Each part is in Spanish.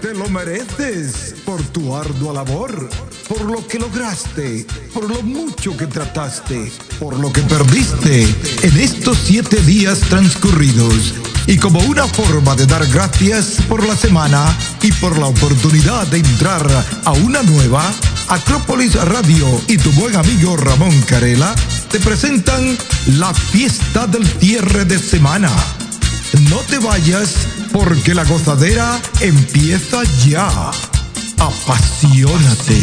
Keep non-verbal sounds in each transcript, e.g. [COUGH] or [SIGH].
te lo mereces por tu ardua labor, por lo que lograste, por lo mucho que trataste, por lo que perdiste en estos siete días transcurridos. Y como una forma de dar gracias por la semana y por la oportunidad de entrar a una nueva, Acrópolis Radio y tu buen amigo Ramón Carela te presentan la fiesta del cierre de semana. No te vayas porque la gozadera empieza ya. Apasionate,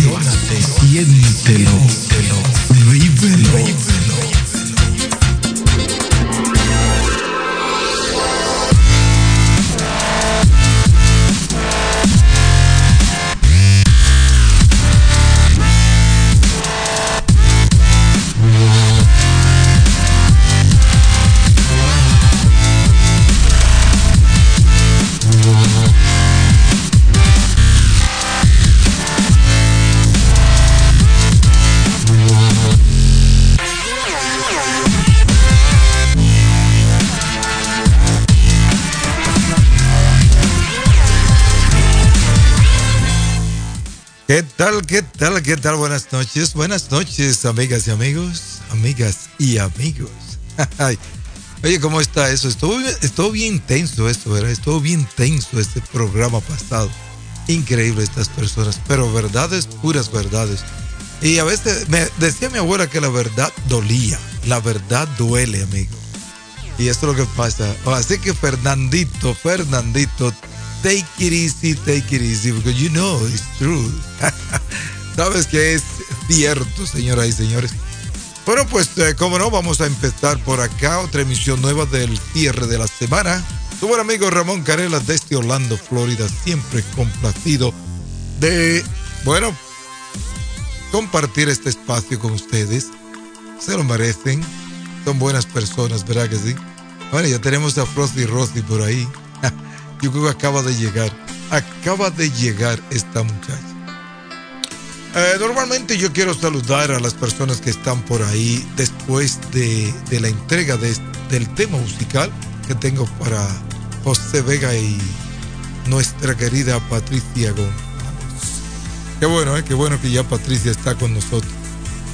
siéntelo, vívelo. ¿Qué tal? ¿Qué tal? ¿Qué tal? Buenas noches. Buenas noches, amigas y amigos. Amigas y amigos. [LAUGHS] Oye, ¿cómo está eso? Estuvo, estuvo bien tenso esto, ¿verdad? Estuvo bien tenso este programa pasado. Increíble estas personas, pero verdades, puras verdades. Y a veces me decía mi abuela que la verdad dolía. La verdad duele, amigo. Y esto es lo que pasa. Así que Fernandito, Fernandito, take it easy, take it easy, because you know it's true. [LAUGHS] Sabes que es cierto, señoras y señores. Bueno, pues eh, como no, vamos a empezar por acá otra emisión nueva del cierre de la semana. Tu buen amigo Ramón Carela desde Orlando, Florida, siempre complacido de, bueno, compartir este espacio con ustedes. Se lo merecen. Son buenas personas, ¿verdad que sí? Bueno, ya tenemos a Frosty Rossi por ahí. [LAUGHS] Yo creo que acaba de llegar. Acaba de llegar esta muchacha. Eh, normalmente yo quiero saludar a las personas que están por ahí después de, la entrega de, del tema musical que tengo para José Vega y nuestra querida Patricia González. Qué bueno, ¿eh? qué bueno que ya Patricia está con nosotros.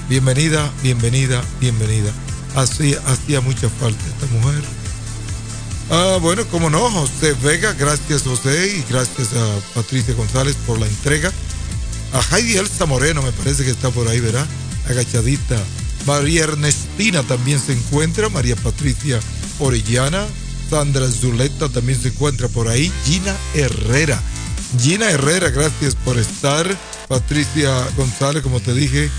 Bienvenida, bienvenida, bienvenida. Hacía, hacía mucha falta esta mujer. Ah, bueno, como no, José Vega, gracias José y gracias a Patricia González por la entrega. A Heidi Elsa Moreno, me parece que está por ahí, ¿verdad? Agachadita. María Ernestina también se encuentra. María Patricia Orellana. Sandra Zuleta también se encuentra por ahí. Gina Herrera. Gina Herrera, gracias por estar. Patricia González, como te dije,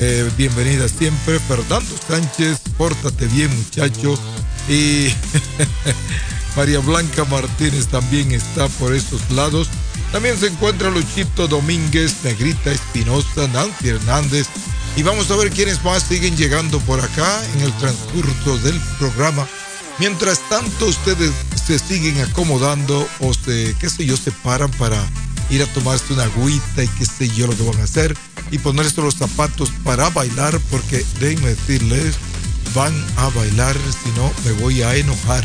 eh, bienvenida siempre. Fernando Sánchez, pórtate bien, muchacho. Y [LAUGHS] María Blanca Martínez también está por estos lados. También se encuentra Luchito Domínguez, Negrita Espinosa, Nancy Hernández. Y vamos a ver quiénes más siguen llegando por acá en el transcurso del programa. Mientras tanto, ustedes se siguen acomodando o se, qué sé yo, se paran para ir a tomarse una agüita y qué sé yo lo que van a hacer y ponerse los zapatos para bailar porque déjenme decirles, van a bailar, si no me voy a enojar.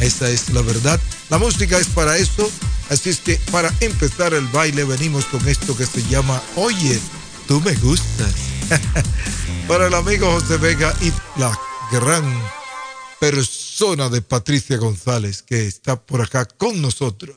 Esa es la verdad. La música es para eso. Así es que para empezar el baile venimos con esto que se llama Oye, tú me gustas. [LAUGHS] para el amigo José Vega y la gran persona de Patricia González que está por acá con nosotros.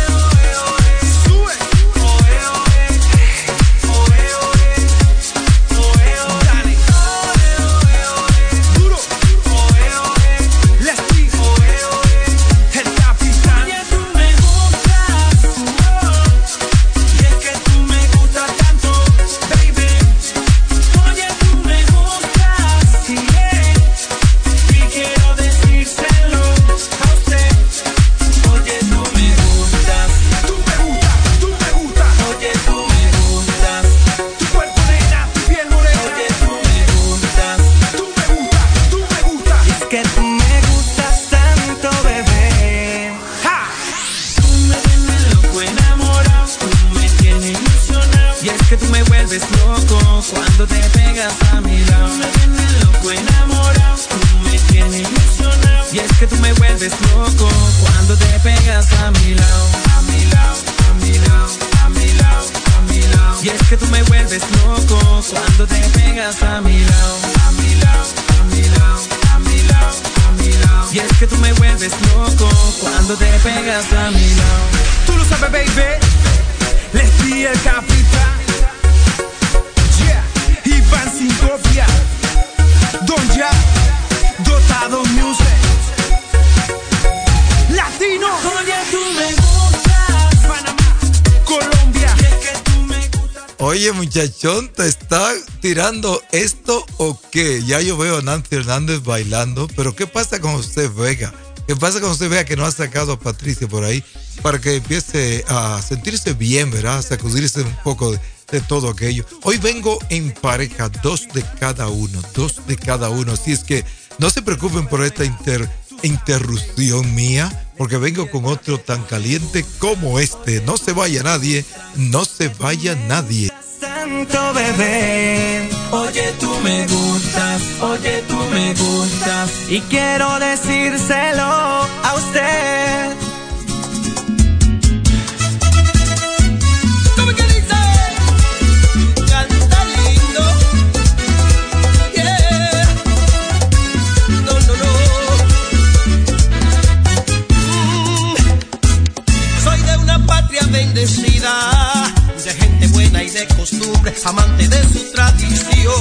tirando esto o qué? Ya yo veo a Nancy Hernández bailando, pero ¿qué pasa con usted, Vega? ¿Qué pasa con usted, Vega, que no ha sacado a Patricia por ahí para que empiece a sentirse bien, ¿verdad? A sacudirse un poco de, todo aquello. Hoy vengo en pareja, dos de cada uno, dos de cada uno. Así es que no se preocupen por esta interrupción mía, porque vengo con otro tan caliente como este. No se vaya nadie, no se vaya nadie. Santo bebé, oye tú me gustas, oye tú me gustas y quiero decírselo a usted. Amante de su tradición.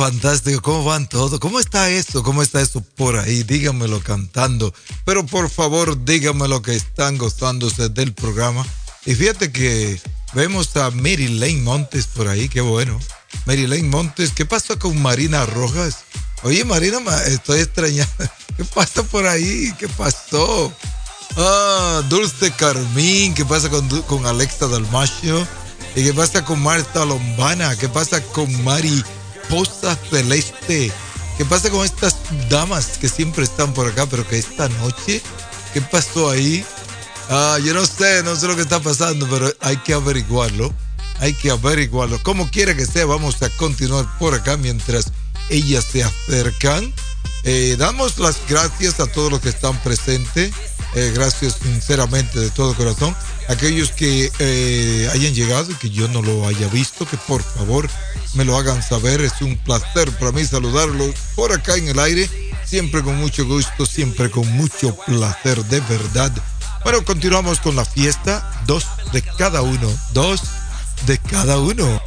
Fantástico. ¿Cómo van todos? ¿Cómo está esto? ¿Cómo está esto por ahí? Díganmelo cantando. Pero por favor, díganme lo que están gozándose del programa. Y fíjate que vemos a Mary Lane Montes por ahí. Qué bueno. Mary Lane Montes. ¿Qué pasó con Marina Rojas? Oye, Marina, estoy extrañando. [LAUGHS] ¿Qué pasa por ahí? ¿Qué pasó? Ah, Dulce Carmín. ¿Qué pasa con, con Alexa Dalmacio? ¿Y qué pasa con Marta Lombana? ¿Qué pasa con Mari Poza Celeste? ¿Qué pasa con estas damas que siempre están por acá, pero que esta noche, ¿qué pasó ahí? Ah, yo no sé, no sé lo que está pasando, pero hay que averiguarlo. Hay que averiguarlo. Como quiera que sea, vamos a continuar por acá mientras ellas se acercan. Eh, damos las gracias a todos los que están presentes. Eh, gracias sinceramente de todo corazón aquellos que eh, hayan llegado y que yo no lo haya visto, que por favor me lo hagan saber. Es un placer para mí saludarlos por acá en el aire, siempre con mucho gusto, siempre con mucho placer, de verdad. Bueno, continuamos con la fiesta, dos de cada uno, dos de cada uno.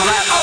Islam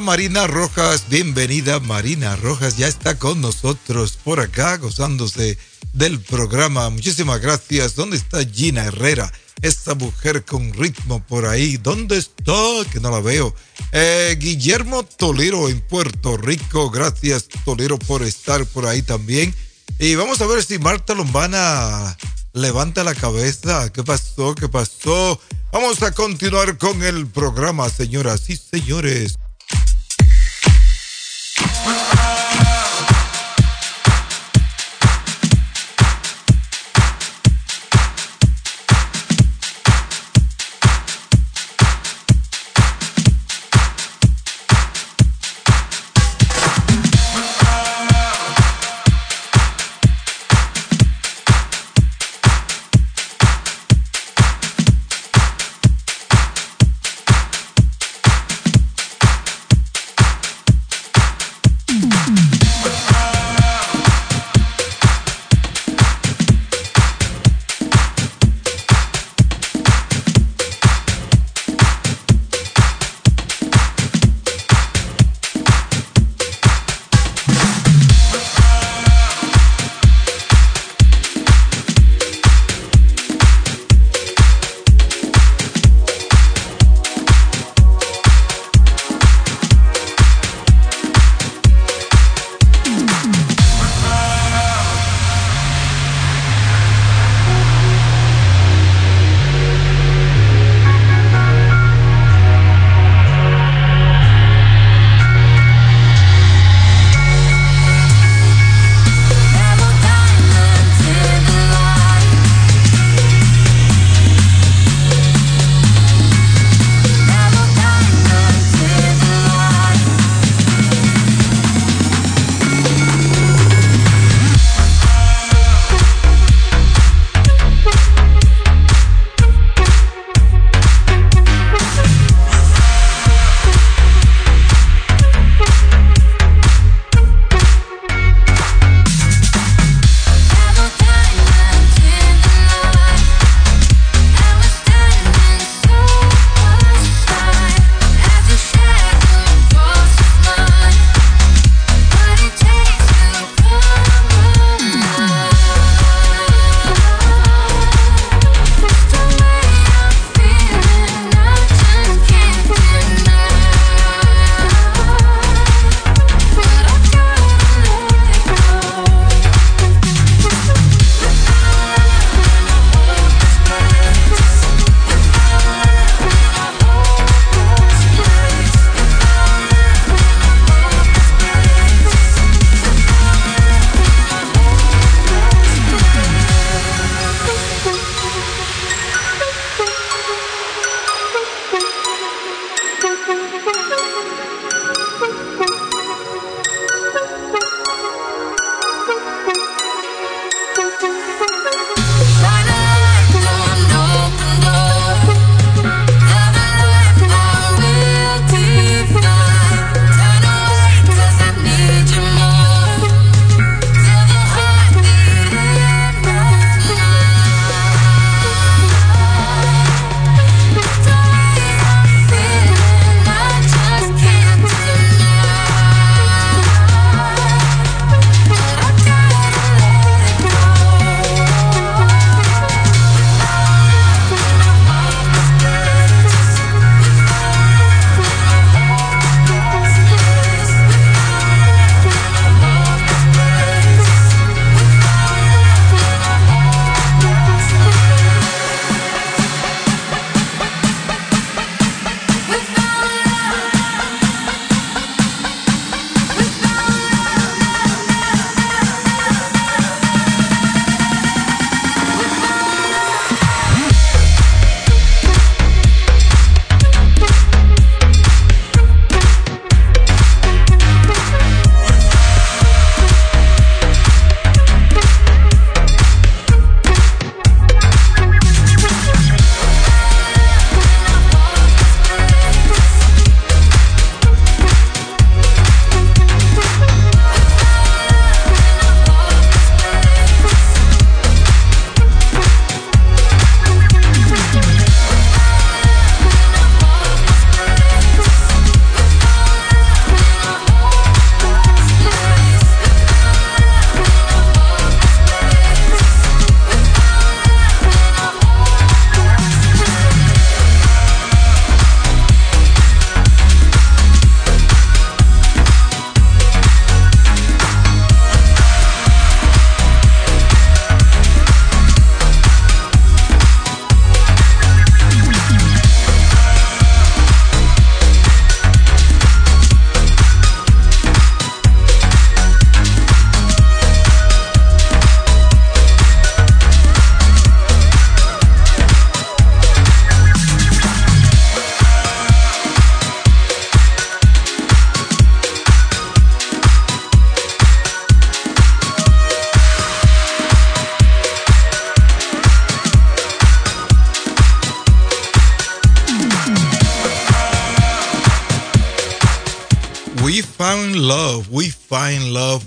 Marina Rojas, bienvenida Marina Rojas, ya está con nosotros por acá gozándose del programa. Muchísimas gracias. ¿Dónde está Gina Herrera? Esta mujer con ritmo por ahí. ¿Dónde está? Que no la veo. Eh, Guillermo Tolero en Puerto Rico. Gracias Tolero por estar por ahí también. Y vamos a ver si Marta Lombana levanta la cabeza. ¿Qué pasó? ¿Qué pasó? Vamos a continuar con el programa, señoras y señores.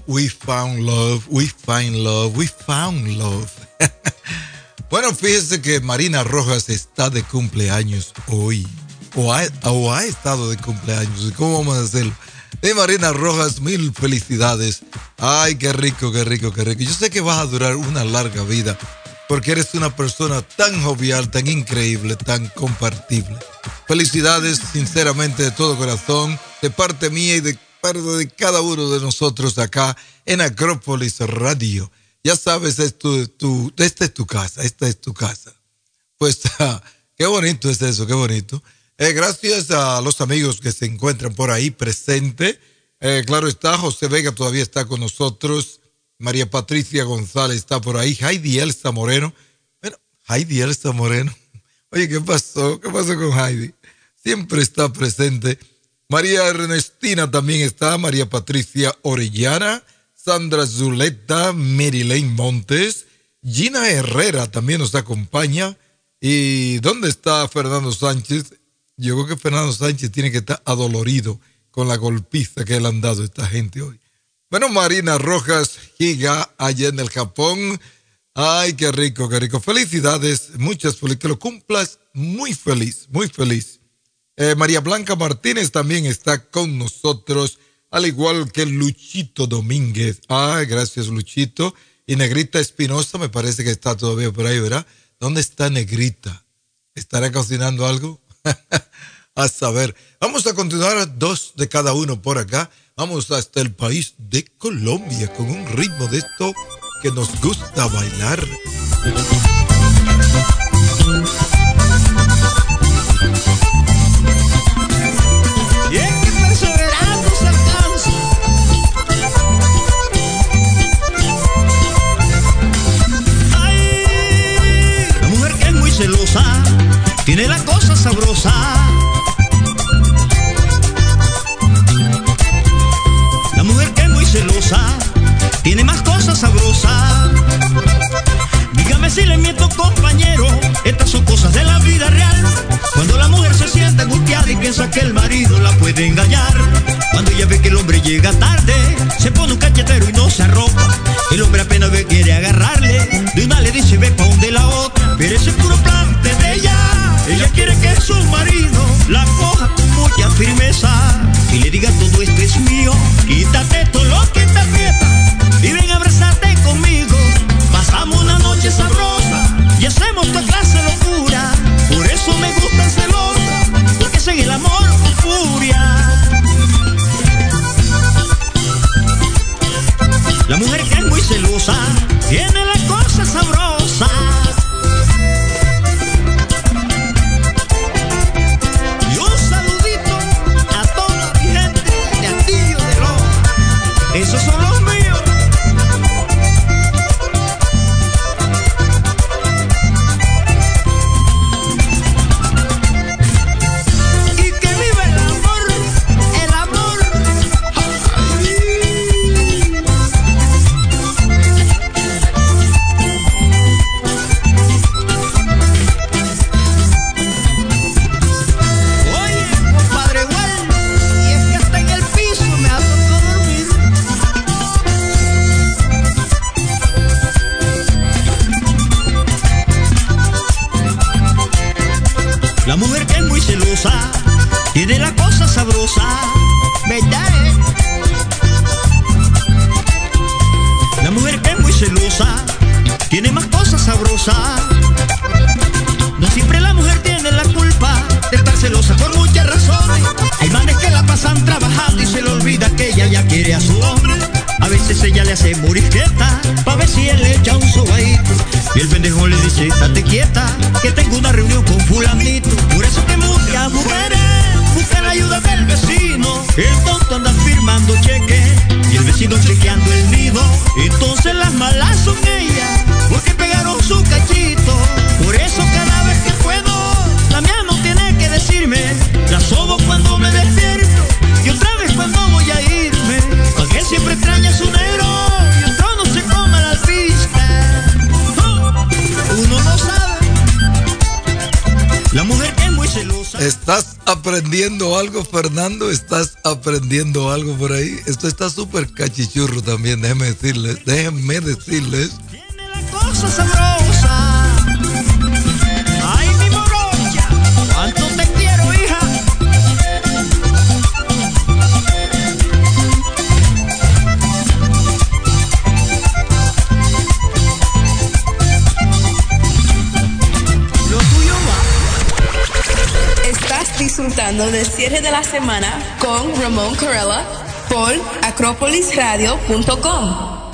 We found love, we find love, we found love. [LAUGHS] bueno, fíjese que Marina Rojas está de cumpleaños hoy. O ha, o estado de cumpleaños. ¿Cómo vamos a hacerlo? De Marina Rojas, mil felicidades. Ay, qué rico, qué rico, qué rico. Yo sé que vas a durar una larga vida porque eres una persona tan jovial, tan increíble, tan compartible. Felicidades sinceramente de todo corazón, de parte mía y de parte de cada uno de nosotros acá en Acrópolis Radio. Ya sabes, es tu, esta es tu casa, esta es tu casa. Pues [LAUGHS] qué bonito es eso, qué bonito. Eh, gracias a los amigos que se encuentran por ahí presentes. Eh, claro está, José Vega todavía está con nosotros. María Patricia González está por ahí. Heidi Elsa Moreno. Bueno, Heidi Elsa Moreno. [LAUGHS] Oye, ¿qué pasó? ¿Qué pasó con Heidi? Siempre está presente. María Ernestina también está. María Patricia Orellana. Sandra Zuleta. Marilyn Montes. Gina Herrera también nos acompaña. ¿Y dónde está Fernando Sánchez? Yo creo que Fernando Sánchez tiene que estar adolorido con la golpiza que le han dado esta gente hoy. Bueno, Marina Rojas, Giga, allá en el Japón. Ay, qué rico, qué rico. Felicidades, muchas felicidades. Que lo cumplas muy feliz, muy feliz. Eh, María Blanca Martínez también está con nosotros, al igual que Luchito Domínguez. Ay, gracias, Luchito. Y Negrita Espinosa, me parece que está todavía por ahí, ¿verdad? ¿Dónde está Negrita? ¿Estará cocinando algo? [LAUGHS] a saber. Vamos a continuar dos de cada uno por acá. Vamos hasta el país de Colombia con un ritmo de esto que nos gusta bailar. Mujer que es muy celosa, tiene la cosa sabrosa tiene más cosas sabrosas. Dígame si le miento, compañero, estas son cosas de la vida real. Cuando la mujer siente angustiada y piensa que el marido la puede engañar. Cuando ella ve que el hombre llega tarde, se pone un cachetero y no se arropa. El hombre apenas ve quiere agarrarle, de una le dice ve pa' donde la otra. Pero ese es puro plante de ella. Ella quiere que su marido la coja con mucha firmeza y le diga todo esto es mío. Quítate todo el amor con furia. Aprendiendo algo por ahí? Esto está súper cachichurro también, déjenme decirles, déjenme decirles. Ramón Corella por acropolisradio.com.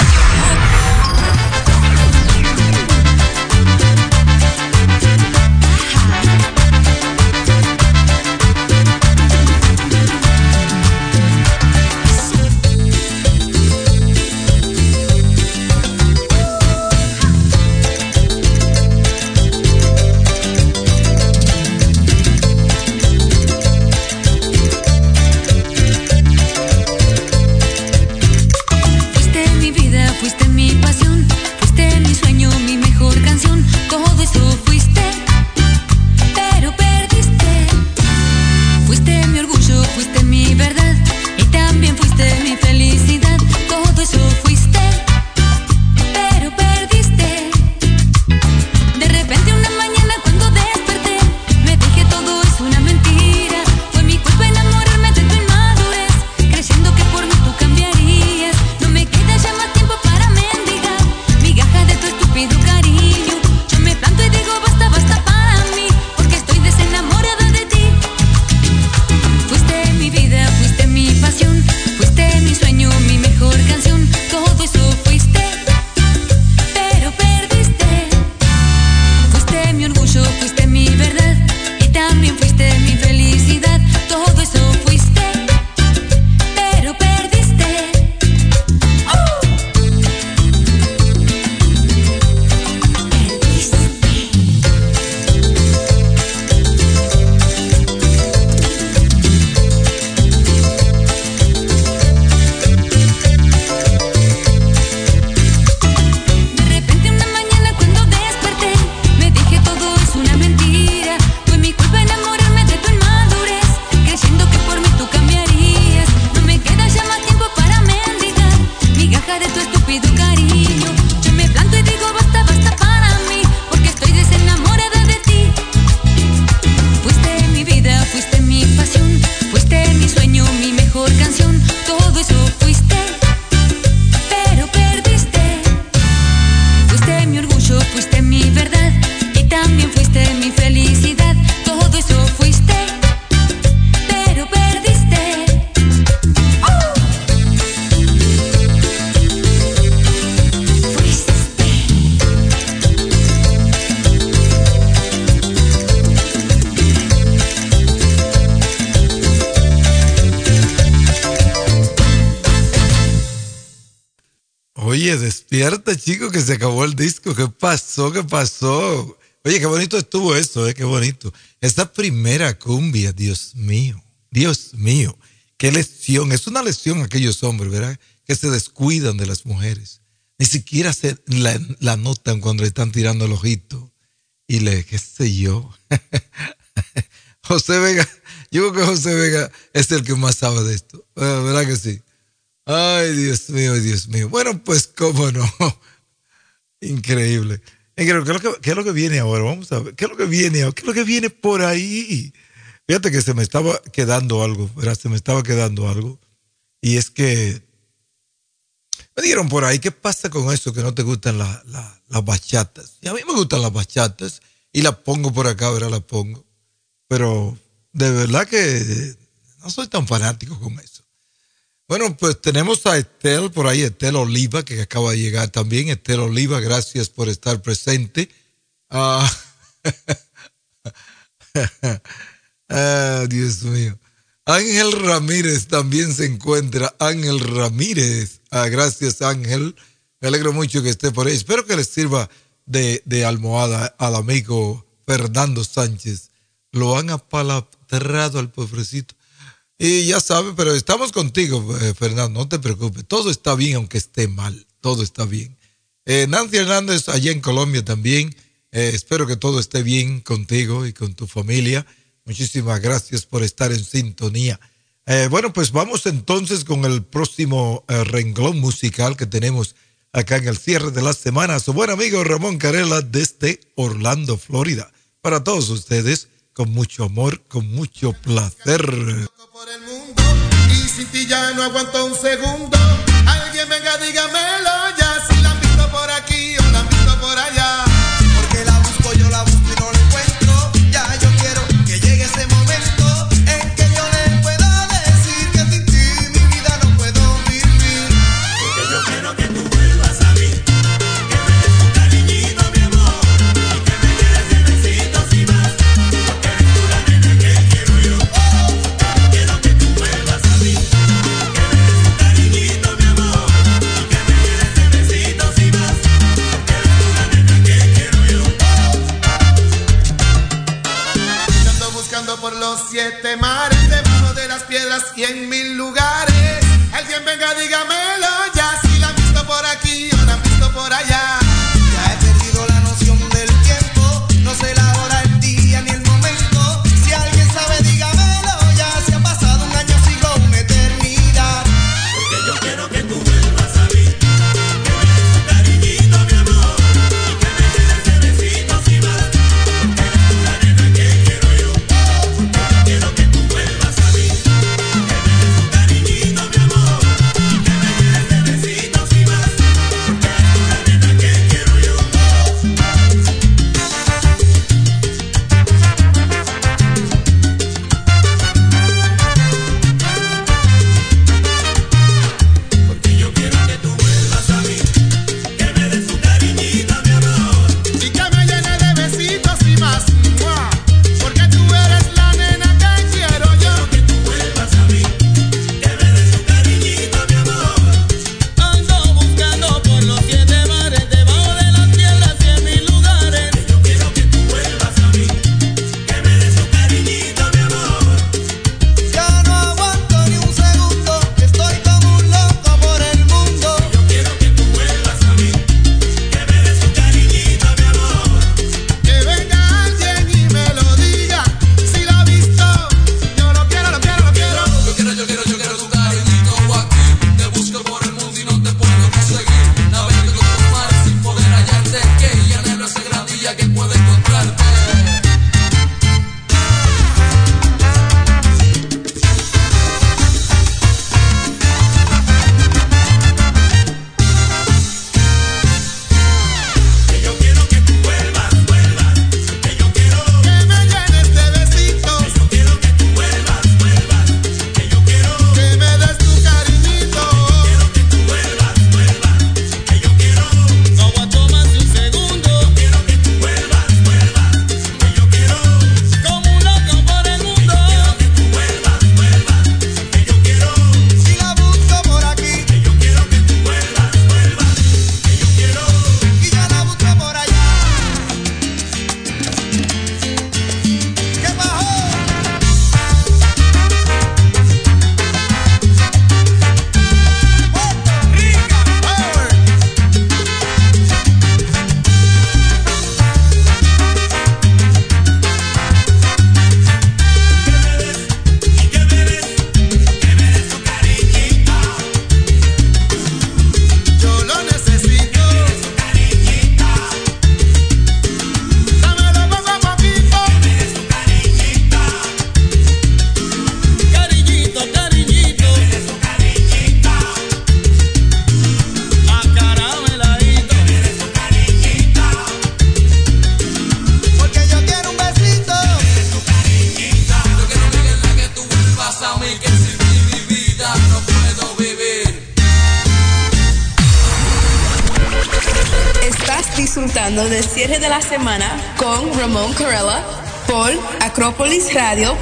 chico, que se acabó el disco. ¿Qué pasó? ¿Qué pasó? Oye, qué bonito estuvo eso, ¿eh? Qué bonito. Esta primera cumbia, Dios mío, Dios mío. Qué lesión. Es una lesión aquellos hombres, ¿verdad? Que se descuidan de las mujeres. Ni siquiera se la, la notan cuando le están tirando el ojito. Y le, qué sé yo. [LAUGHS] José Vega, yo creo que José Vega es el que más sabe de esto. ¿Verdad que sí? Ay, Dios mío, Dios mío. Bueno, pues cómo no. [LAUGHS] Increíble. ¿Qué es, lo que, lo que viene ahora? Vamos a ver. ¿Qué es lo que viene ahora? ¿Qué es lo que viene por ahí? Fíjate que se me estaba quedando algo, ¿verdad? Se me estaba quedando algo. Y es que me dijeron por ahí, ¿qué pasa con eso que no te gustan la- la- las bachatas? Y a mí me gustan las bachatas y las pongo por acá, ¿verdad? Las pongo. Pero de verdad que no soy tan fanático con eso. Bueno, pues tenemos a Estel por ahí, Estel Oliva, que acaba de llegar también. Estel Oliva, gracias por estar presente. Ah, [LAUGHS] ah, Dios mío. Ángel Ramírez también se encuentra. Ángel Ramírez. Ah, gracias, Ángel. Me alegro mucho que esté por ahí. Espero que les sirva de, de almohada al amigo Fernando Sánchez. Lo han apalabrado al pobrecito. Y ya sabe, pero estamos contigo, eh, Fernando, no te preocupes. Todo está bien, aunque esté mal. Todo está bien. Eh, Nancy Hernández, allá en Colombia también. Eh, espero que todo esté bien contigo y con tu familia. Muchísimas gracias por estar en sintonía. Eh, bueno, pues vamos entonces con el próximo eh, renglón musical que tenemos acá en el cierre de la semana. Su buen amigo Ramón Carela desde Orlando, Florida. Para todos ustedes con mucho amor, con mucho placer.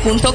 punto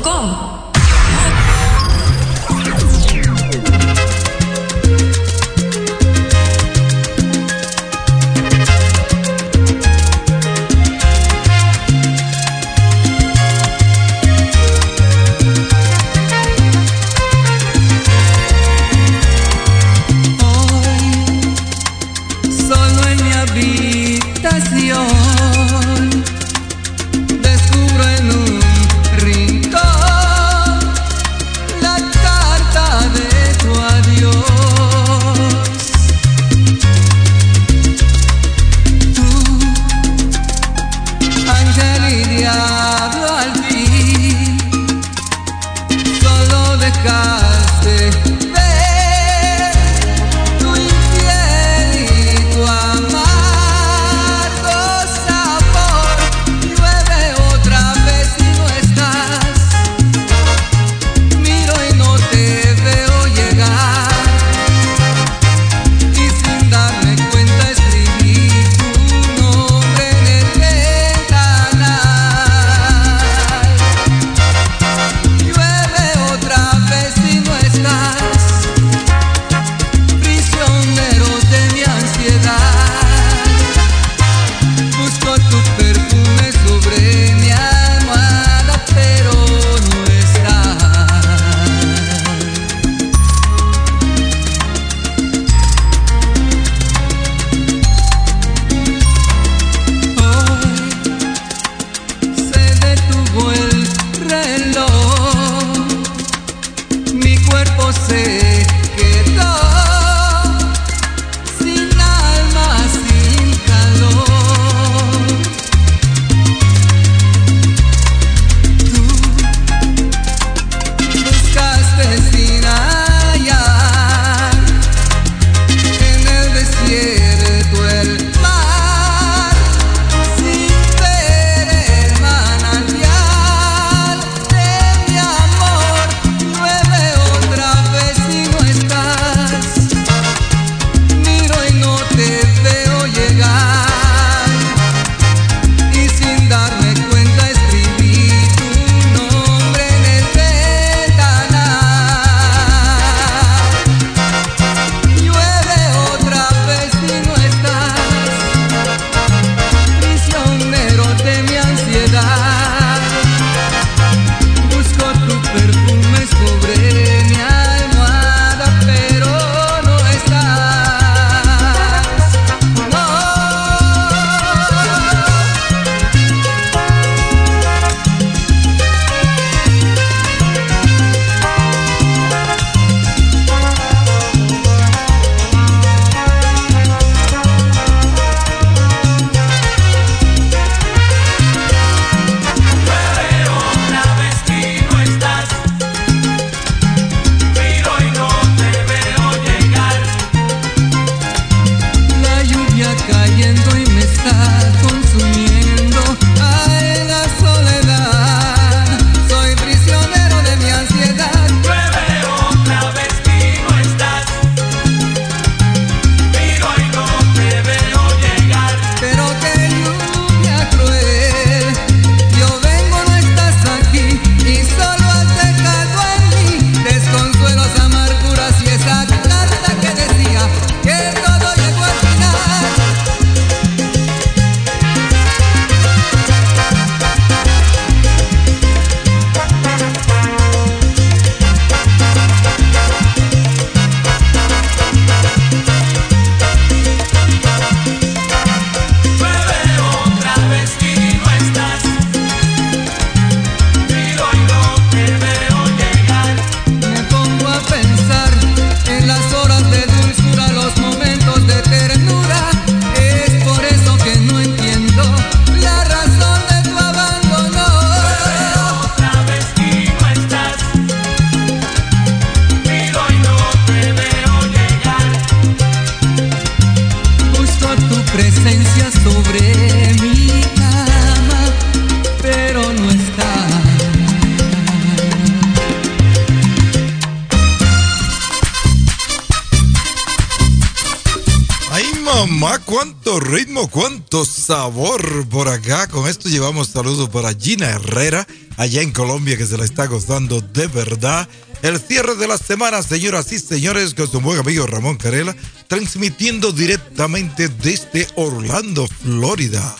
cuánto ritmo, cuánto sabor por acá. Con esto llevamos saludos para Gina Herrera, allá en Colombia, que se la está gozando de verdad. El cierre de la semana, señoras y señores, con su buen amigo Ramón Carela, transmitiendo directamente desde Orlando, Florida.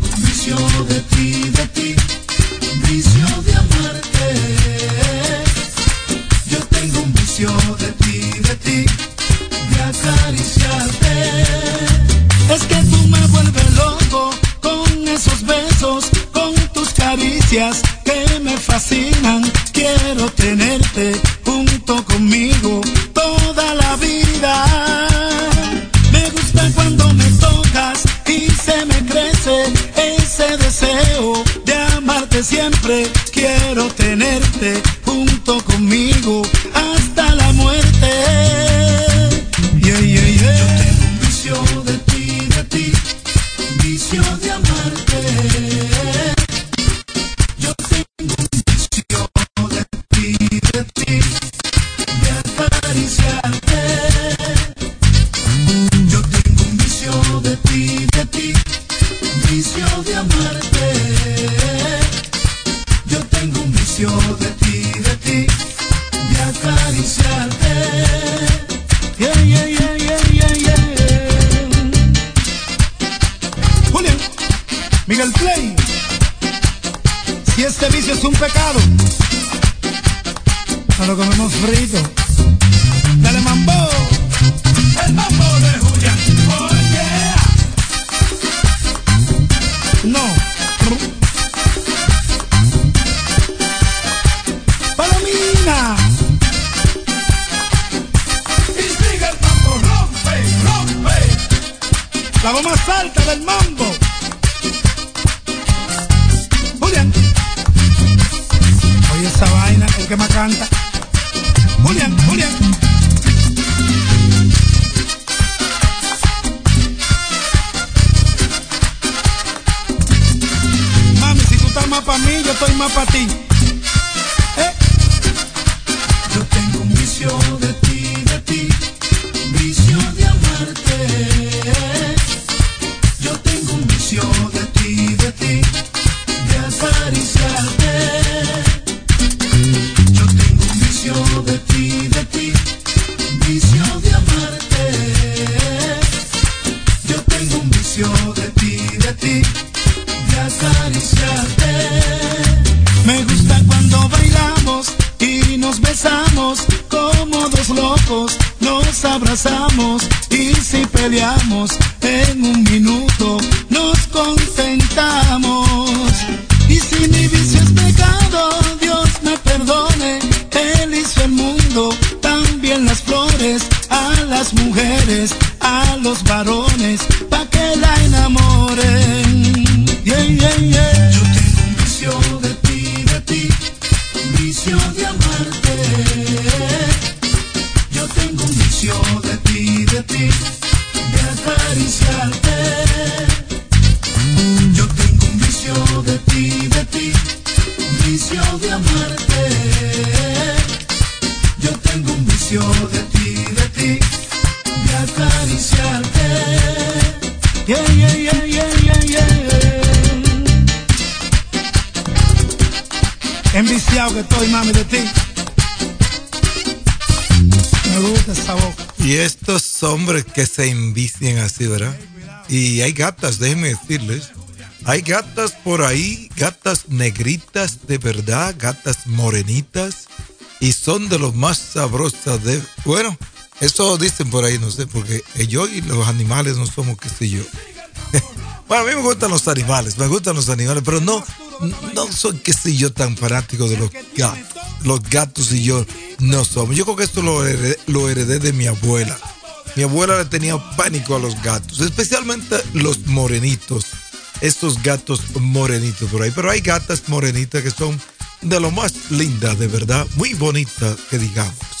Un vicio de ti, de ti, un de amarte. Yo tengo un vicio de ti, de ti, de acariciarte. caricias que me fascinan. Quiero tenerte junto conmigo toda la vida. Me gusta cuando me tocas y se me crece ese deseo de amarte siempre. Quiero tenerte junto Y estos hombres que se envician así, ¿verdad? Y hay gatas, déjenme decirles. Hay gatas por ahí, gatas negritas de verdad, gatas morenitas. Y son de los más sabrosas de... Bueno, eso dicen por ahí, no sé, porque yo y los animales no somos qué sé yo. [LAUGHS] Bueno, a mí me gustan los animales, me gustan los animales, pero no, no soy qué sé yo tan fanático de los gatos los gatos y yo no somos. Yo creo que esto lo heredé, de mi abuela. Mi abuela le tenía pánico a los gatos, especialmente los morenitos. Estos gatos morenitos por ahí. Pero hay gatas morenitas que son de lo más lindas, de verdad, muy bonitas, que digamos.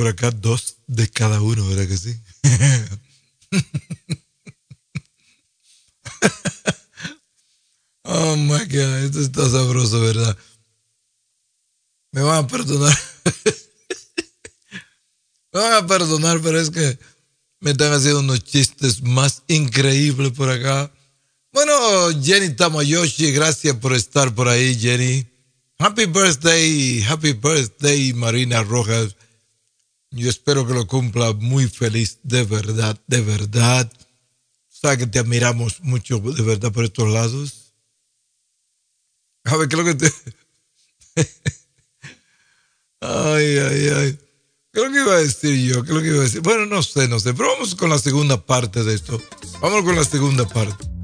Por acá dos de cada uno, ¿verdad que sí? [LAUGHS] oh my God, esto está sabroso, ¿verdad? Me van a perdonar. [LAUGHS] Me van a perdonar, pero es que me están haciendo unos chistes más increíbles por acá. Bueno, Jenny Tamayoshi, gracias por estar por ahí, Jenny. Happy birthday, happy birthday, Marina Rojas. Yo espero que lo cumpla muy feliz, de verdad, de verdad. Sabes que te admiramos mucho, de verdad, por estos lados. A ver, ¿qué es lo que te... [LAUGHS] ay, ay, ay. ¿Qué es lo que iba a decir yo? ¿Qué es lo que iba a decir? Bueno, no sé, no sé. Pero vamos con la segunda parte de esto. Vamos con la segunda parte.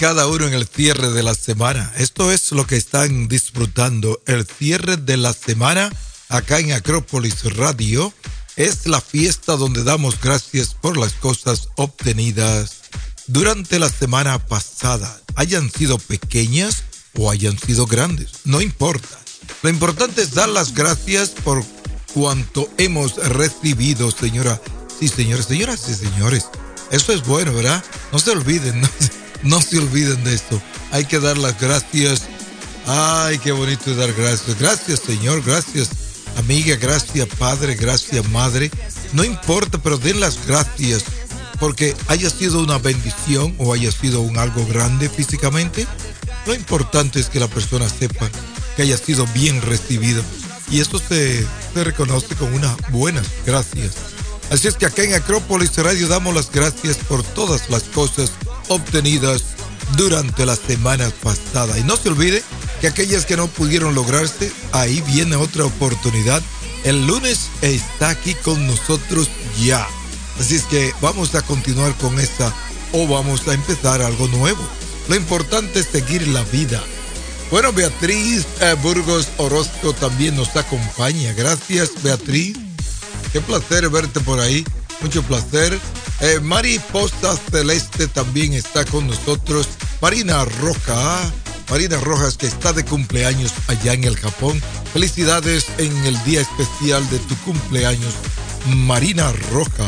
Cada uno en el cierre de la semana. Esto es lo que están disfrutando. El cierre de la semana acá en Acrópolis Radio es la fiesta donde damos gracias por las cosas obtenidas durante la semana pasada. Hayan sido pequeñas o hayan sido grandes. No importa. Lo importante es dar las gracias por cuanto hemos recibido, señora. Sí, señores, señoras y señores. Eso es bueno, ¿verdad? No se olviden, no, se- [LAUGHS] no se olviden de esto. Hay que dar las gracias Ay, qué bonito dar gracias. Gracias, Señor. Gracias, amiga. Gracias, Padre. Gracias, Madre. No importa, pero den las gracias. Porque haya sido una bendición o haya sido un algo grande físicamente. Lo importante es que la persona sepa que haya sido bien recibido. Y eso se, se reconoce con unas buenas gracias. Así es que acá en Acrópolis Radio damos las gracias por todas las cosas obtenidas durante la semana pasada. Y no se olvide que aquellas que no pudieron lograrse, ahí viene otra oportunidad. El lunes está aquí con nosotros ya. Así es que vamos a continuar con esta o vamos a empezar algo nuevo. Lo importante es seguir la vida. Bueno, Beatriz eh, Burgos Orozco también nos acompaña. Gracias, Beatriz. Qué placer verte por ahí. Mucho placer. Eh, Mariposa Celeste también está con nosotros. Marina Roja. Marina Rojas que está de cumpleaños allá en el Japón. Felicidades en el día especial de tu cumpleaños. Marina Roja.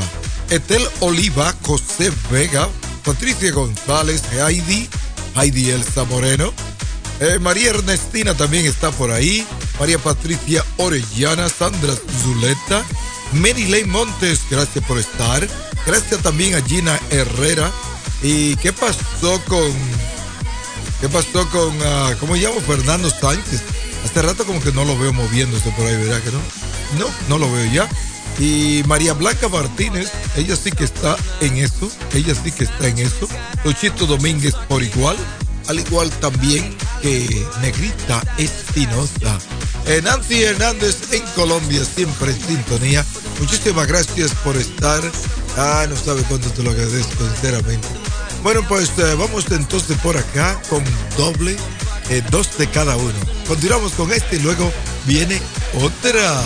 Etel Oliva, José Vega, Patricia González, Heidi, Heidi Elsa Moreno. Eh, María Ernestina también está por ahí. María Patricia Orellana, Sandra Zuleta, Mary Ley Montes, gracias por estar. Gracias también a Gina Herrera. ¿Y qué pasó con. ¿Qué pasó con. ah, ¿Cómo llamo? Fernando Sánchez. Hace rato como que no lo veo moviéndose por ahí, ¿verdad que no? No, no lo veo ya. Y María Blanca Martínez, ella sí que está en eso. Ella sí que está en eso. Luchito Domínguez por igual al igual también que Negrita Espinosa. Eh, Nancy Hernández en Colombia, siempre en sintonía. Muchísimas gracias por estar. Ah, no sabe cuánto te lo agradezco, sinceramente. Bueno, pues eh, vamos entonces por acá con doble, eh, dos de cada uno. Continuamos con este y luego viene otra.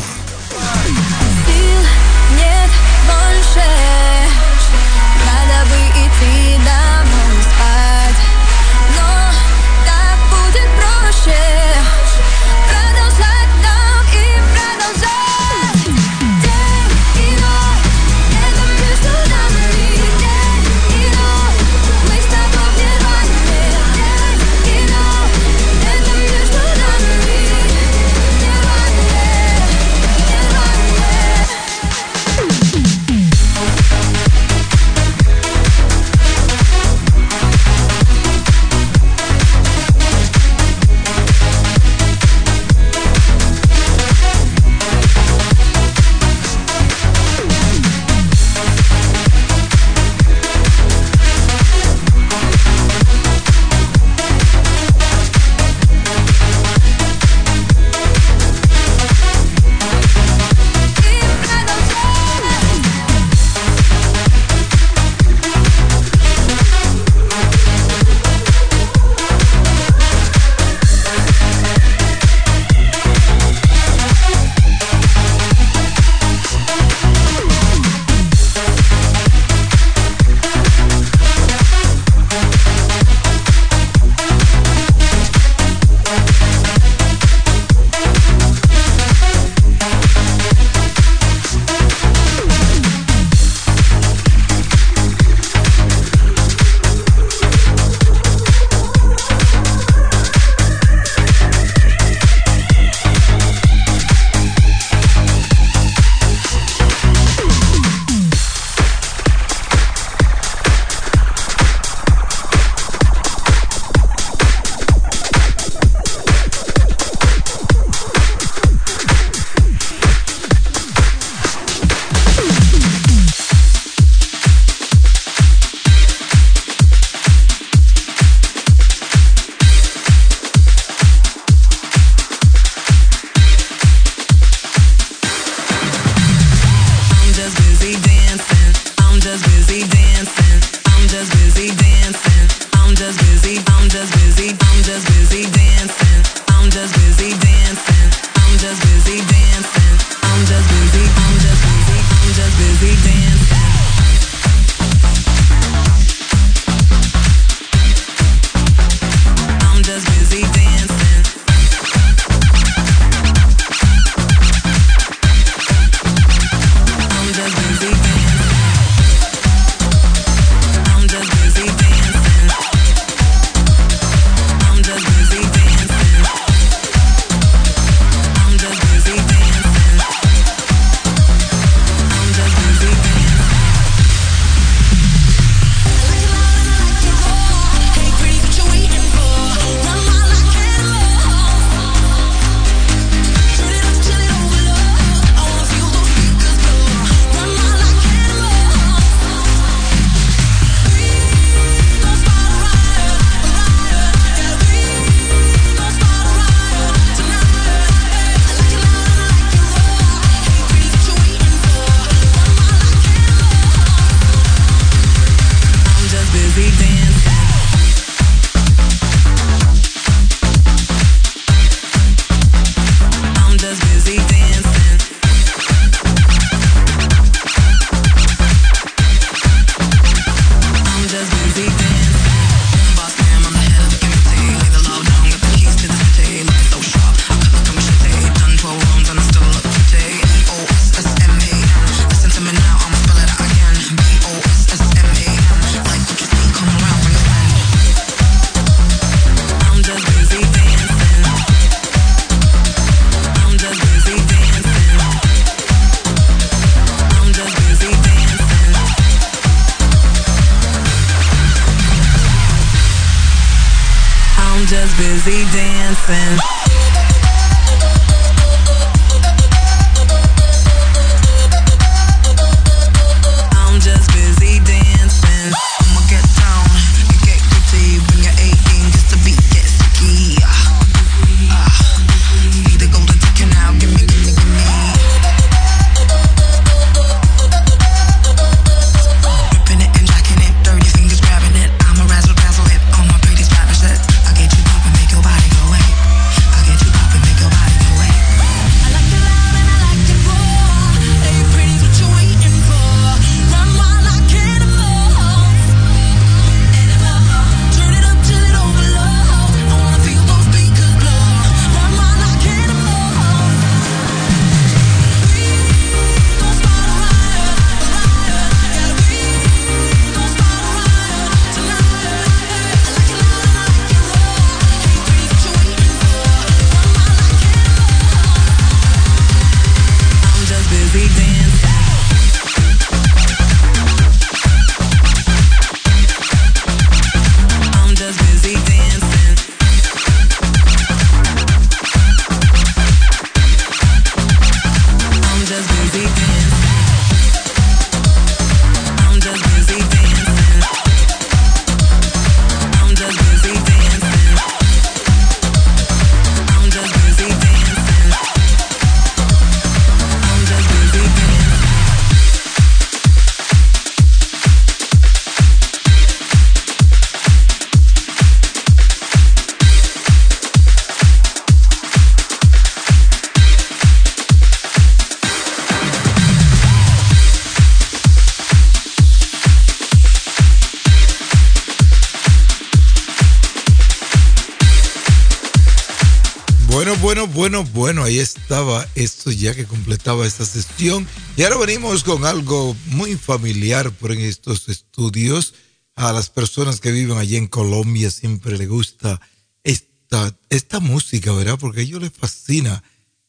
ya que completaba esta sesión. Y ahora venimos con algo muy familiar por en estos estudios. A las personas que viven allí en Colombia siempre les gusta esta, esta música, ¿verdad? Porque a ellos les fascina.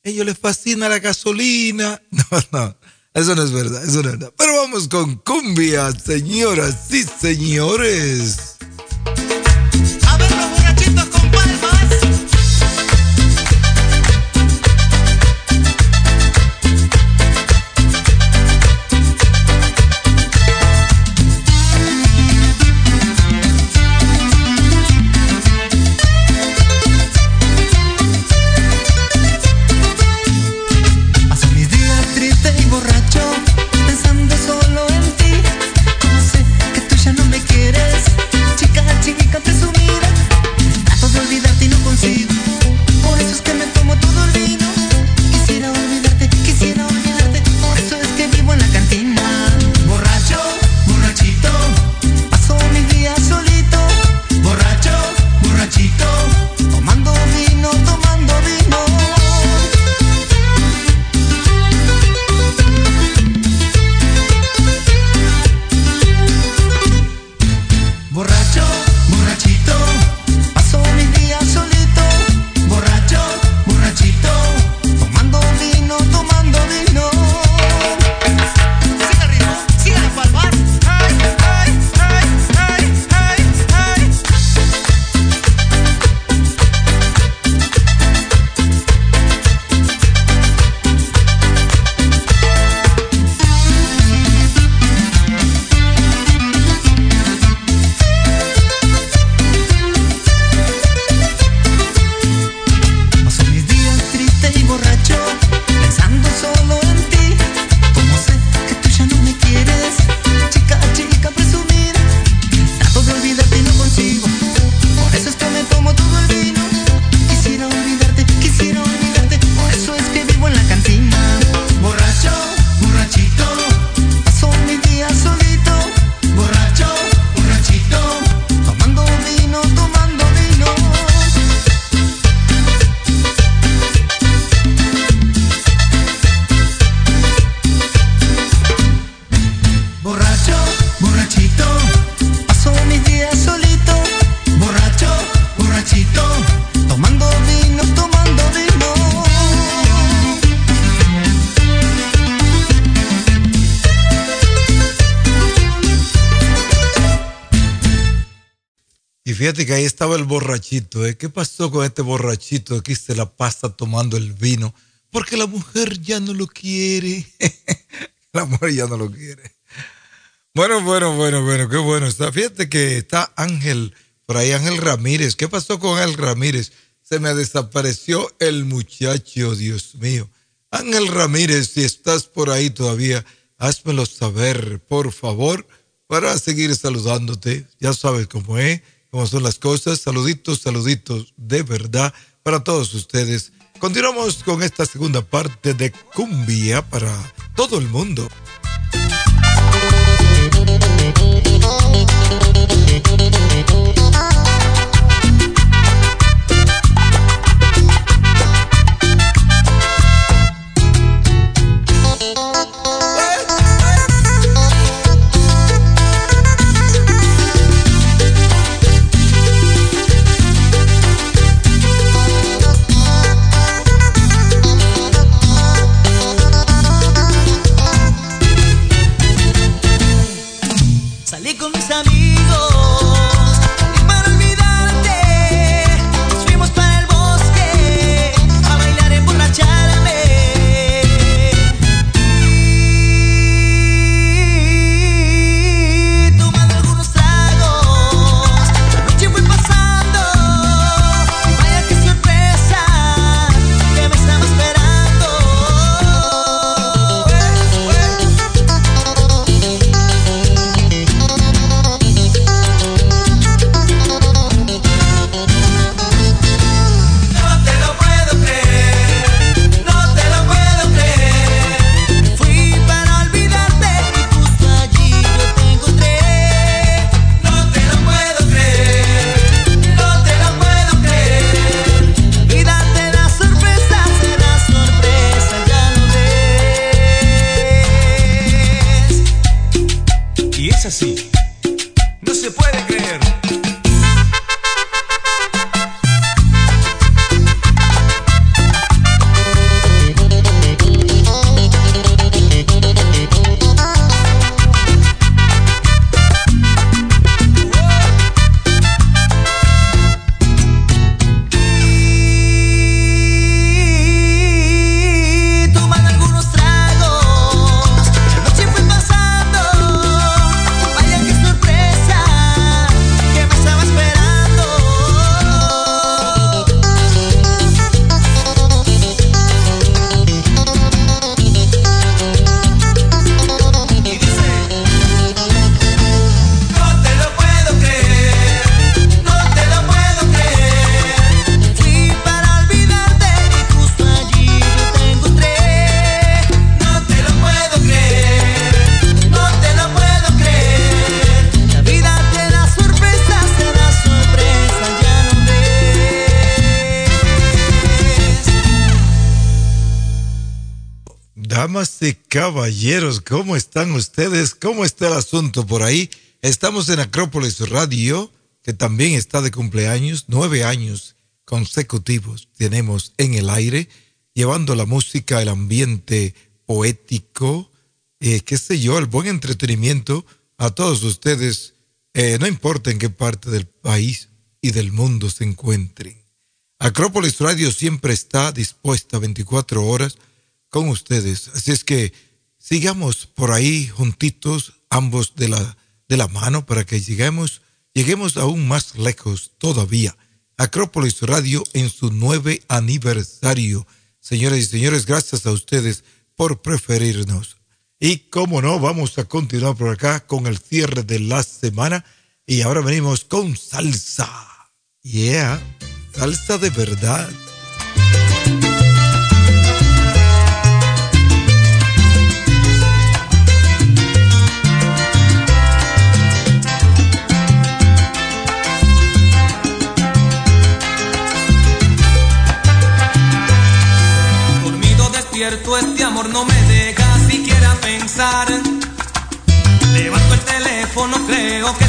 A ellos les fascina la gasolina. [LAUGHS] No, no, eso no es verdad, eso no es verdad. Pero vamos con cumbia, señoras y señores. Borrachito. ¿eh? ¿Qué pasó con este borrachito que se la pasa tomando el vino? Porque la mujer ya no lo quiere. [LAUGHS] la mujer ya no lo quiere. Bueno, bueno, bueno, bueno, qué bueno está. Fíjate que está Ángel, por ahí Ángel Ramírez. ¿Qué pasó con Ángel Ramírez? Se me desapareció el muchacho, Dios mío. Ángel Ramírez, si estás por ahí todavía, házmelo saber, por favor, para seguir saludándote. Ya sabes cómo es, cómo son las cosas. Saluditos, saluditos de verdad para todos ustedes. Continuamos con esta segunda parte de Cumbia para todo el mundo. Caballeros, ¿cómo están ustedes? ¿Cómo está el asunto por ahí? Estamos en Acrópolis Radio, que también está de cumpleaños, nueve años consecutivos tenemos en el aire, llevando la música, el ambiente poético, eh, qué sé yo, el buen entretenimiento a todos ustedes, eh, no importa en qué parte del país y del mundo se encuentren. Acrópolis Radio siempre está dispuesta 24 horas con ustedes. Así es que sigamos por ahí juntitos, ambos de la, de la mano, para que lleguemos, lleguemos aún más lejos todavía. Acrópolis Radio en su nueve aniversario. Señoras y señores, gracias a ustedes por preferirnos. Y como no, vamos a continuar por acá con el cierre de la semana. Y ahora venimos con salsa. Yeah, salsa de verdad. Despierto, este amor no me deja siquiera pensar. Levanto el teléfono, creo que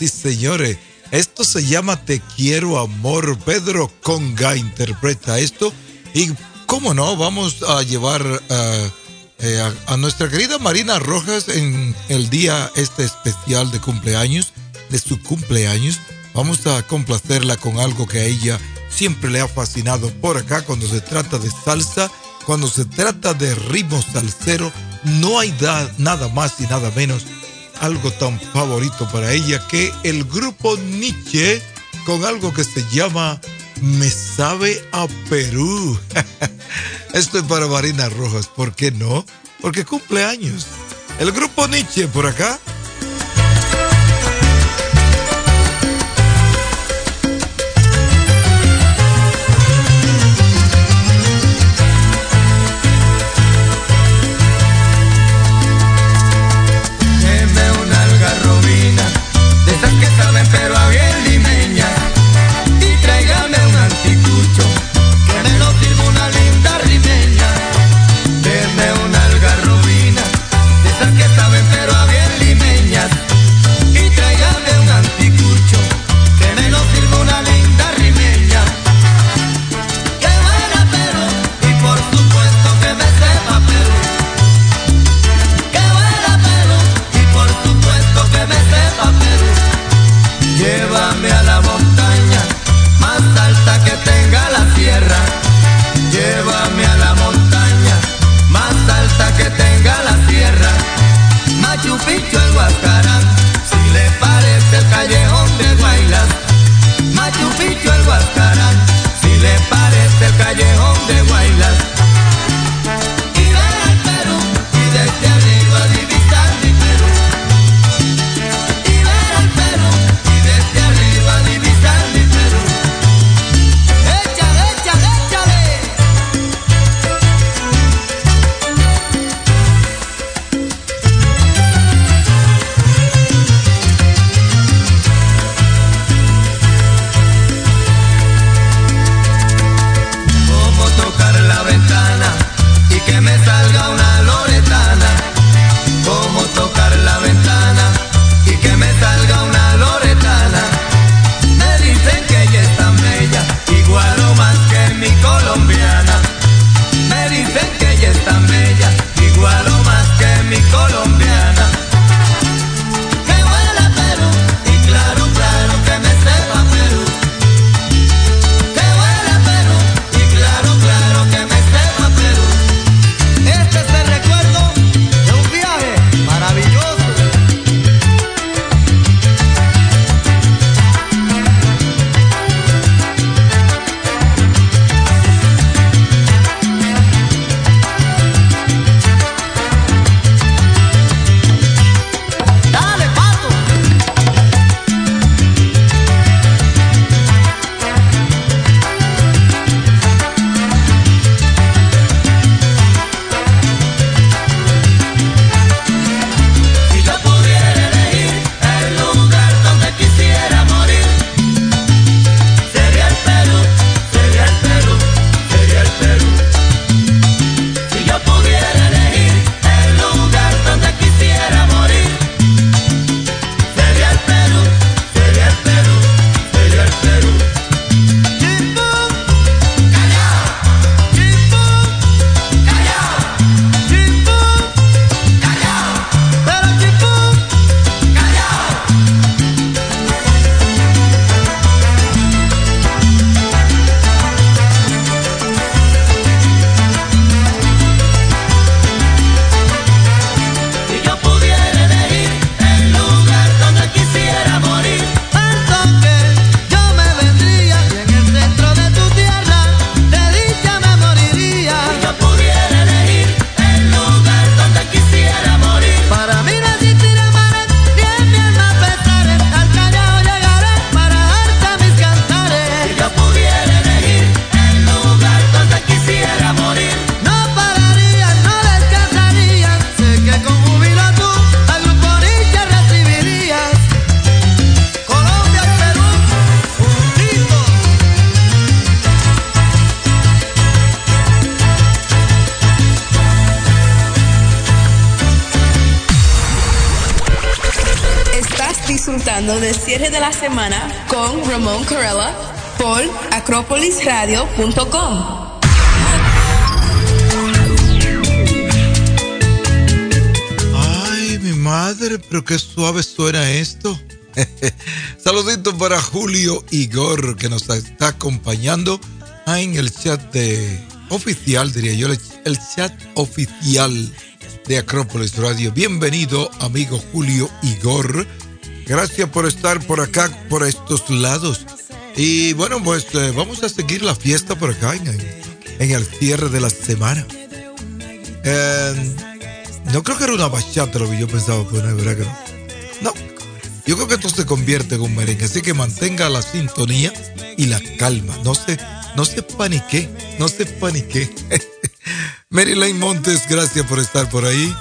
y señores, esto se llama Te quiero amor. Pedro Conga interpreta esto. Y cómo no, vamos a llevar uh, eh, a, a, nuestra querida Marina Rojas en el día este especial de cumpleaños, de su cumpleaños. Vamos a complacerla con algo que a ella siempre le ha fascinado por acá cuando se trata de salsa, cuando se trata de ritmo salsero. No hay da, nada más y nada menos algo tan favorito para ella que el grupo Nietzsche con algo que se llama Me sabe a Perú. [LAUGHS] Esto es para Marina Rojas, ¿por qué no? Porque cumple años. El grupo Nietzsche por acá. hablando del cierre de la semana con Ramón Corella por acrópolisradio.com. Ay, mi madre, pero qué suave suena esto. [LAUGHS] Saludito para Julio Igor, que nos está acompañando en el chat de oficial, diría yo, el chat oficial de Acrópolis Radio. Bienvenido, amigo Julio Igor Gracias por estar por acá, por estos lados. Y bueno, pues eh, vamos a seguir la fiesta por acá en, el cierre de la semana. Eh, no creo que era una bachata lo que yo pensaba pues, poner, ¿verdad que no? No. Yo creo que esto se convierte en un merengue, así que mantenga la sintonía y la calma. No se, no se panique, no se panique. [LAUGHS] Marilyn Montes, gracias por estar por ahí.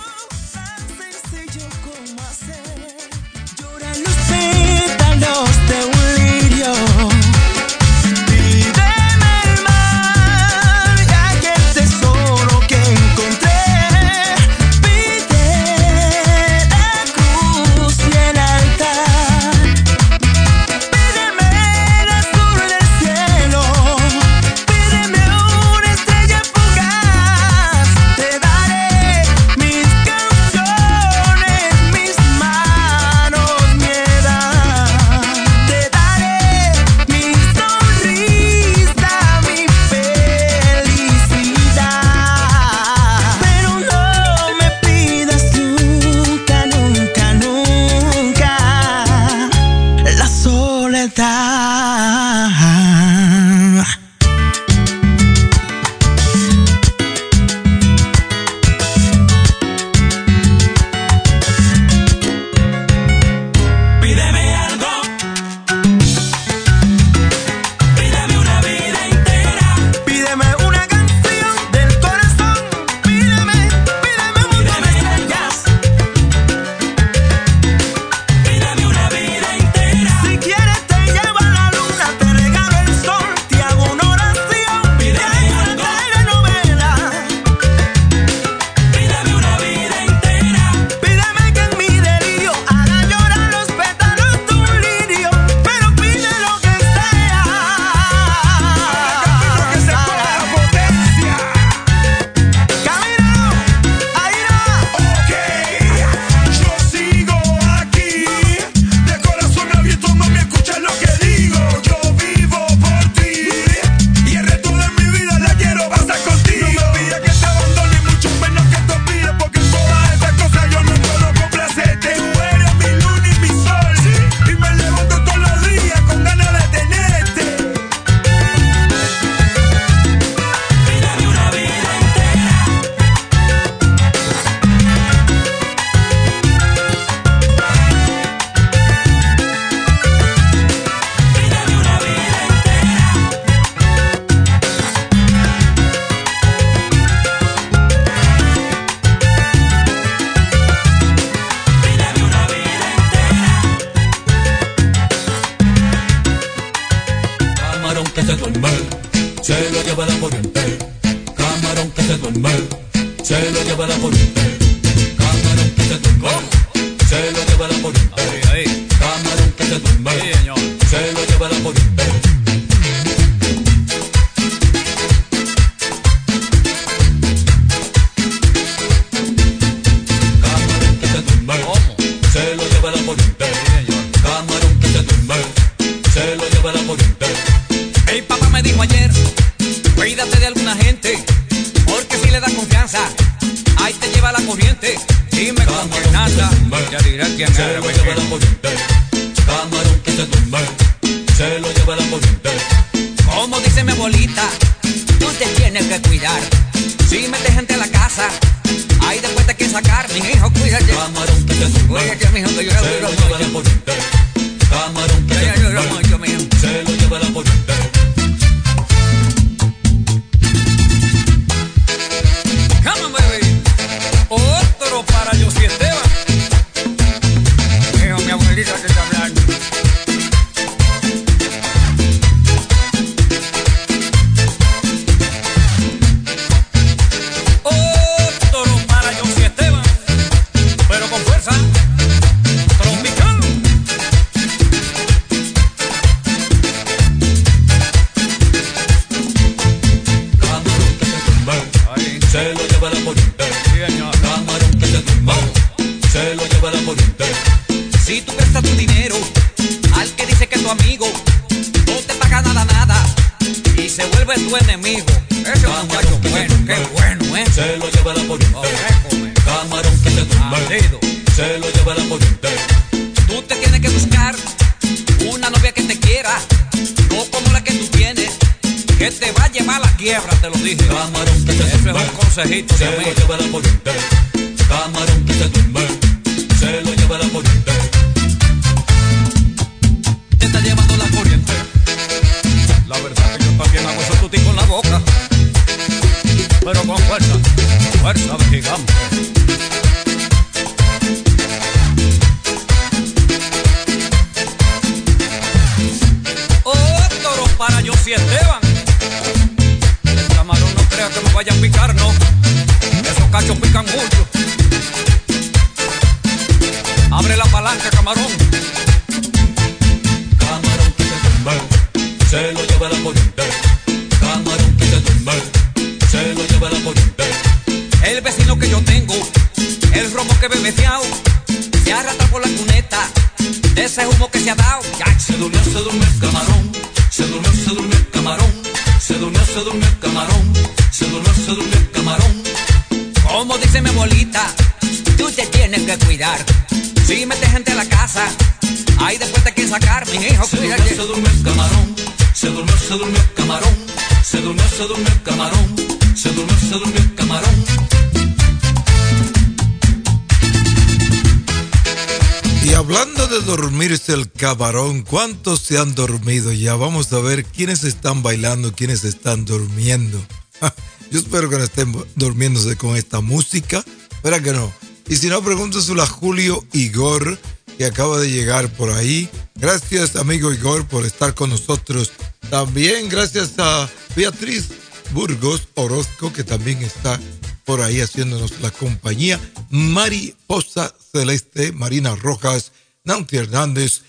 ¿Cuántos se han dormido ya? Vamos a ver quiénes están bailando, quiénes están durmiendo. [LAUGHS] Yo espero que no estén durmiéndose con esta música. ¿Verdad que no? Y si no, pregúntaselo a Julio Igor, que acaba de llegar por ahí. Gracias, amigo Igor, por estar con nosotros. También gracias a Beatriz Burgos Orozco, que también está por ahí haciéndonos la compañía. Mariposa Celeste, Marina Rojas, Nancy Hernández.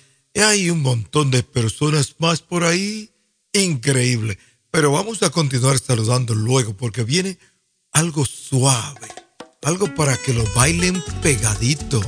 Hay un montón de personas más por ahí. Increíble. Pero vamos a continuar saludando luego porque viene algo suave. Algo para que lo bailen pegadito.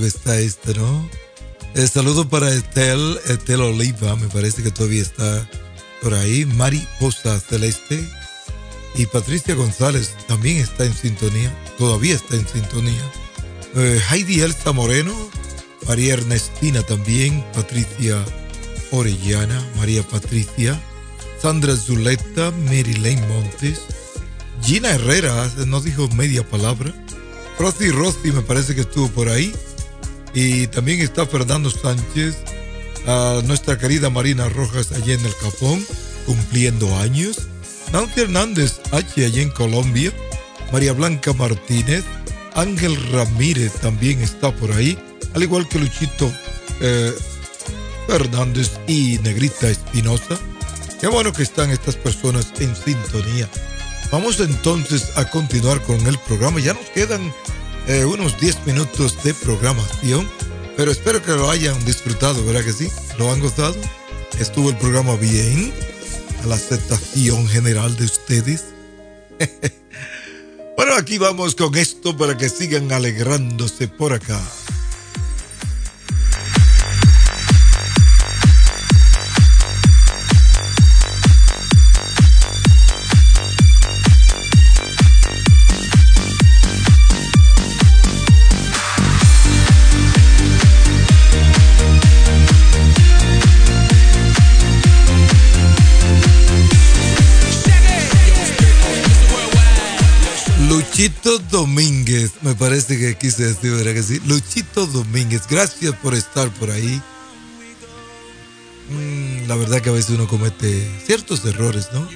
Que está esto, ¿no? El saludo para Etel, Etel Oliva, me parece que todavía está por ahí. Mariposa Celeste y Patricia González también está en sintonía, todavía está en sintonía. Eh, Heidi Elsa Moreno, María Ernestina también, Patricia Orellana, María Patricia, Sandra Zuleta, Mary Lane Montes, Gina Herrera, no dijo media palabra. Rosy Rossi me parece que estuvo por ahí. Y también está Fernando Sánchez, a nuestra querida Marina Rojas allí en el Capón, cumpliendo años. Nancy Hernández H allí en Colombia. María Blanca Martínez. Ángel Ramírez también está por ahí. Al igual que Luchito eh, Fernández y Negrita Espinosa. Qué bueno que están estas personas en sintonía. Vamos entonces a continuar con el programa. Ya nos quedan eh, unos 10 minutos de programación, pero espero que lo hayan disfrutado, ¿verdad que sí? ¿Lo han gozado? ¿Estuvo el programa bien? A la aceptación general de ustedes. [LAUGHS] bueno, aquí vamos con esto para que sigan alegrándose por acá. Luchito Domínguez, me parece que quise decir, ¿verdad que sí? Luchito Domínguez, gracias por estar por ahí. Mm, la verdad que a veces uno comete ciertos errores, ¿no?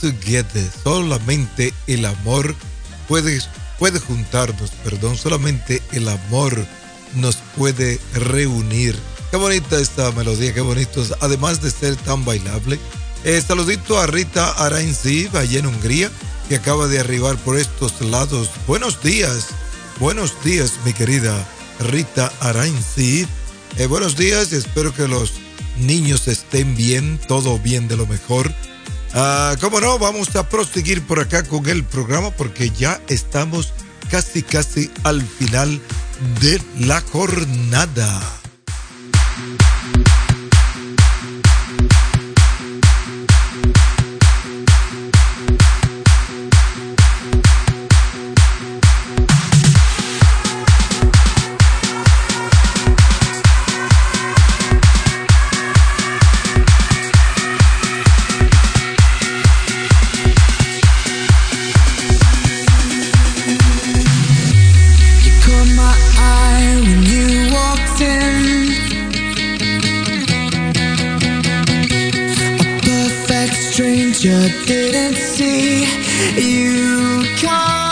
together. Solamente el amor puede, puede juntarnos, perdón. Solamente el amor nos puede reunir. Qué bonita esta melodía, qué bonito. Además de ser tan bailable. Eh, saludito a Rita Arainziv, allá en Hungría, que acaba de arribar por estos lados. Buenos días, buenos días, mi querida Rita Arainziv. Eh, buenos días, espero que los niños estén bien, todo bien de lo mejor. Ah, ¿Cómo no? Vamos a proseguir por acá con el programa porque ya estamos casi, casi al final de la jornada. See you coming.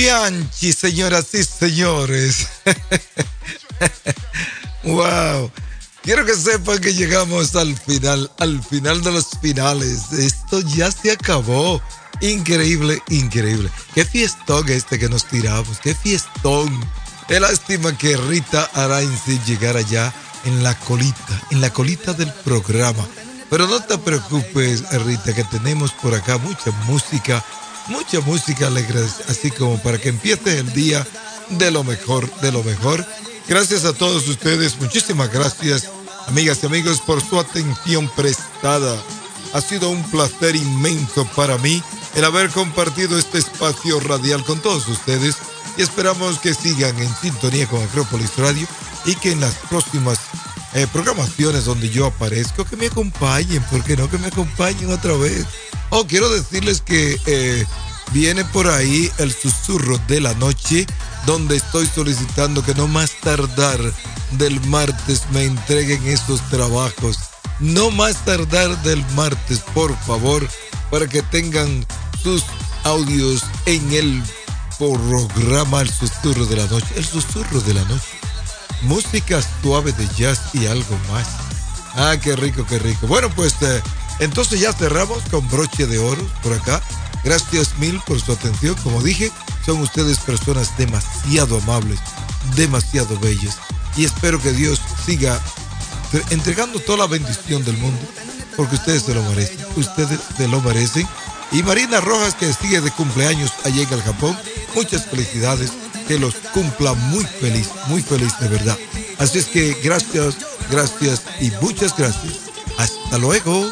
Bianchi, señoras y señores. [LAUGHS] wow. Quiero que sepan que llegamos al final, al final de los finales. Esto ya se acabó. Increíble, increíble. Qué fiestón este que nos tiramos. Qué fiestón. Qué lástima que Rita Arainzi llegara ya en la colita, en la colita del programa. Pero no te preocupes, Rita, que tenemos por acá mucha música, mucha música alegre, así como para que empiece el día de lo mejor, de lo mejor. Gracias a todos ustedes, muchísimas gracias, amigas y amigos, por su atención prestada. Ha sido un placer inmenso para mí el haber compartido este espacio radial con todos ustedes y esperamos que sigan en sintonía con Acrópolis Radio y que en las próximas eh, programaciones donde yo aparezco, que me acompañen, ¿por qué no que me acompañen otra vez? Oh, quiero decirles que eh, viene por ahí el susurro de la noche, donde estoy solicitando que no más tardar del martes me entreguen esos trabajos. No más tardar del martes, por favor, para que tengan sus audios en el programa El Susurro de la Noche. El Susurro de la Noche música suave de jazz y algo más. Ah, qué rico, qué rico. Bueno, pues eh, entonces ya cerramos con broche de oro por acá. Gracias mil por su atención. Como dije, son ustedes personas demasiado amables, demasiado bellas. Y espero que Dios siga entregando toda la bendición del mundo, porque ustedes se lo merecen. Ustedes se lo merecen. Y Marina Rojas, que sigue de cumpleaños allá en el Japón, muchas felicidades que los cumpla muy feliz, muy feliz de verdad. Así es que gracias, gracias y muchas gracias. Hasta luego.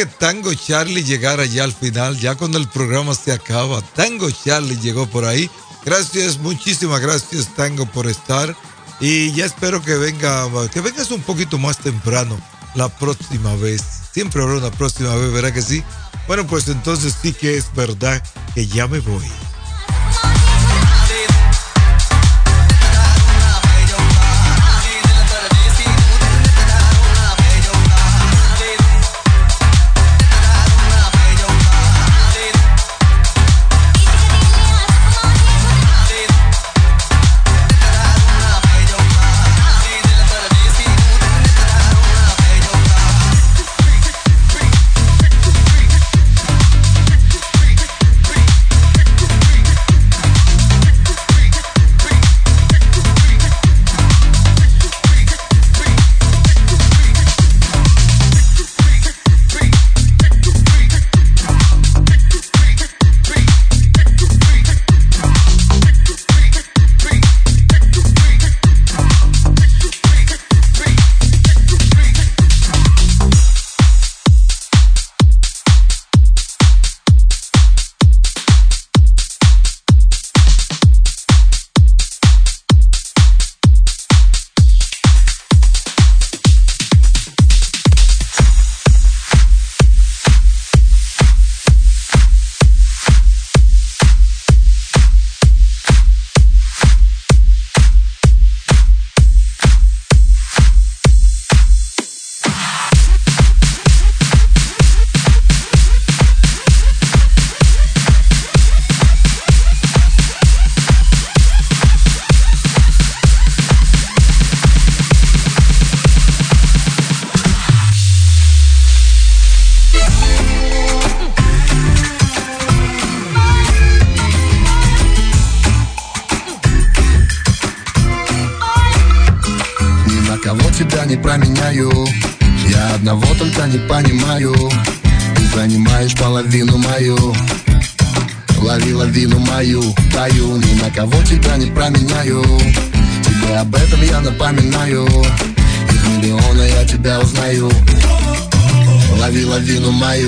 Que Tango Charlie llegara ya al final, ya cuando el programa se acaba. Tango Charlie llegó por ahí. Gracias, muchísimas gracias Tango por estar. Y ya espero que venga, que vengas un poquito más temprano la próxima vez. Siempre habrá una próxima vez, ¿verdad que sí? Bueno, pues entonces sí que es verdad que ya me voy.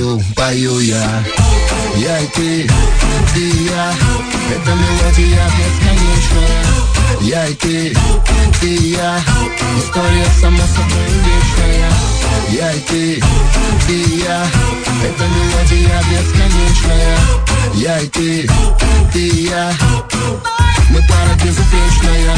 Мою, пою я. Я и ты, ты и я. Это мелодия бесконечная. Я и ты, ты и я. История сама собой вечная. Я и ты, ты и я. Это мелодия бесконечная. Я и ты, ты и я. Мы пара безупречная